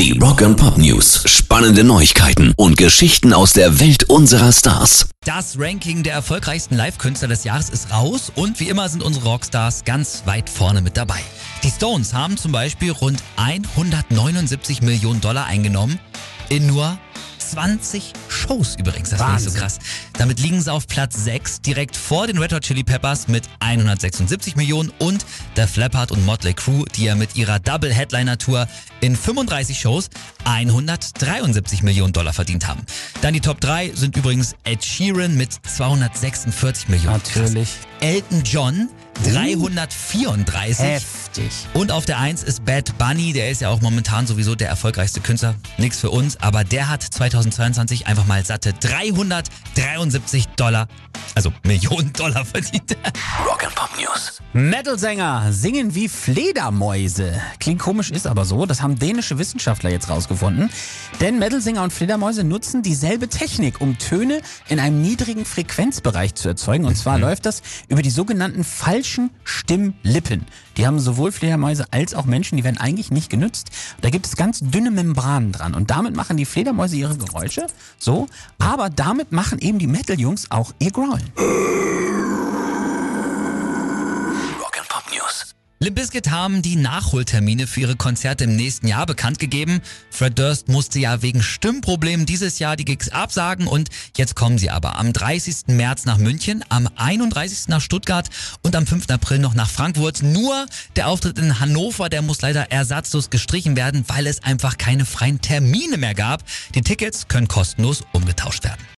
Die Rock and Pop News. Spannende Neuigkeiten und Geschichten aus der Welt unserer Stars. Das Ranking der erfolgreichsten Live-Künstler des Jahres ist raus und wie immer sind unsere Rockstars ganz weit vorne mit dabei. Die Stones haben zum Beispiel rund 179 Millionen Dollar eingenommen in nur 20 Shows übrigens. Das finde ich so krass. Damit liegen sie auf Platz 6, direkt vor den Red Hot Chili Peppers mit 176 Millionen und der Flappard und Motley Crue, die ja mit ihrer Double Headliner Tour in 35 Shows 173 Millionen Dollar verdient haben. Dann die Top 3 sind übrigens Ed Sheeran mit 246 Millionen. Natürlich. Krass. Elton John 334. Heftig. Und auf der 1 ist Bad Bunny, der ist ja auch momentan sowieso der erfolgreichste Künstler. Nix für uns, aber der hat 2022 einfach mal satte 373 Dollar, also Millionen Dollar verdient. Rock and Pop News. Metal-Sänger singen wie Fledermäuse. Klingt komisch, ist aber so. Das haben dänische Wissenschaftler jetzt rausgefunden. Denn Metal-Sänger und Fledermäuse nutzen dieselbe Technik, um Töne in einem niedrigen Frequenzbereich zu erzeugen. Und zwar läuft das über die sogenannten falschen Stimmlippen. Die haben sowohl Fledermäuse als auch Menschen, die werden eigentlich nicht genützt. Da gibt es ganz dünne Membranen dran. Und damit machen die Fledermäuse ihre Geräusche. So. Aber damit machen eben die Metal-Jungs auch ihr Growlen. Rock and Pop News. Limp Bizkit haben die Nachholtermine für ihre Konzerte im nächsten Jahr bekannt gegeben. Fred Durst musste ja wegen Stimmproblemen dieses Jahr die Gigs absagen und jetzt kommen sie aber am 30. März nach München, am 31. nach Stuttgart und am 5. April noch nach Frankfurt. Nur der Auftritt in Hannover, der muss leider ersatzlos gestrichen werden, weil es einfach keine freien Termine mehr gab. Die Tickets können kostenlos umgetauscht werden.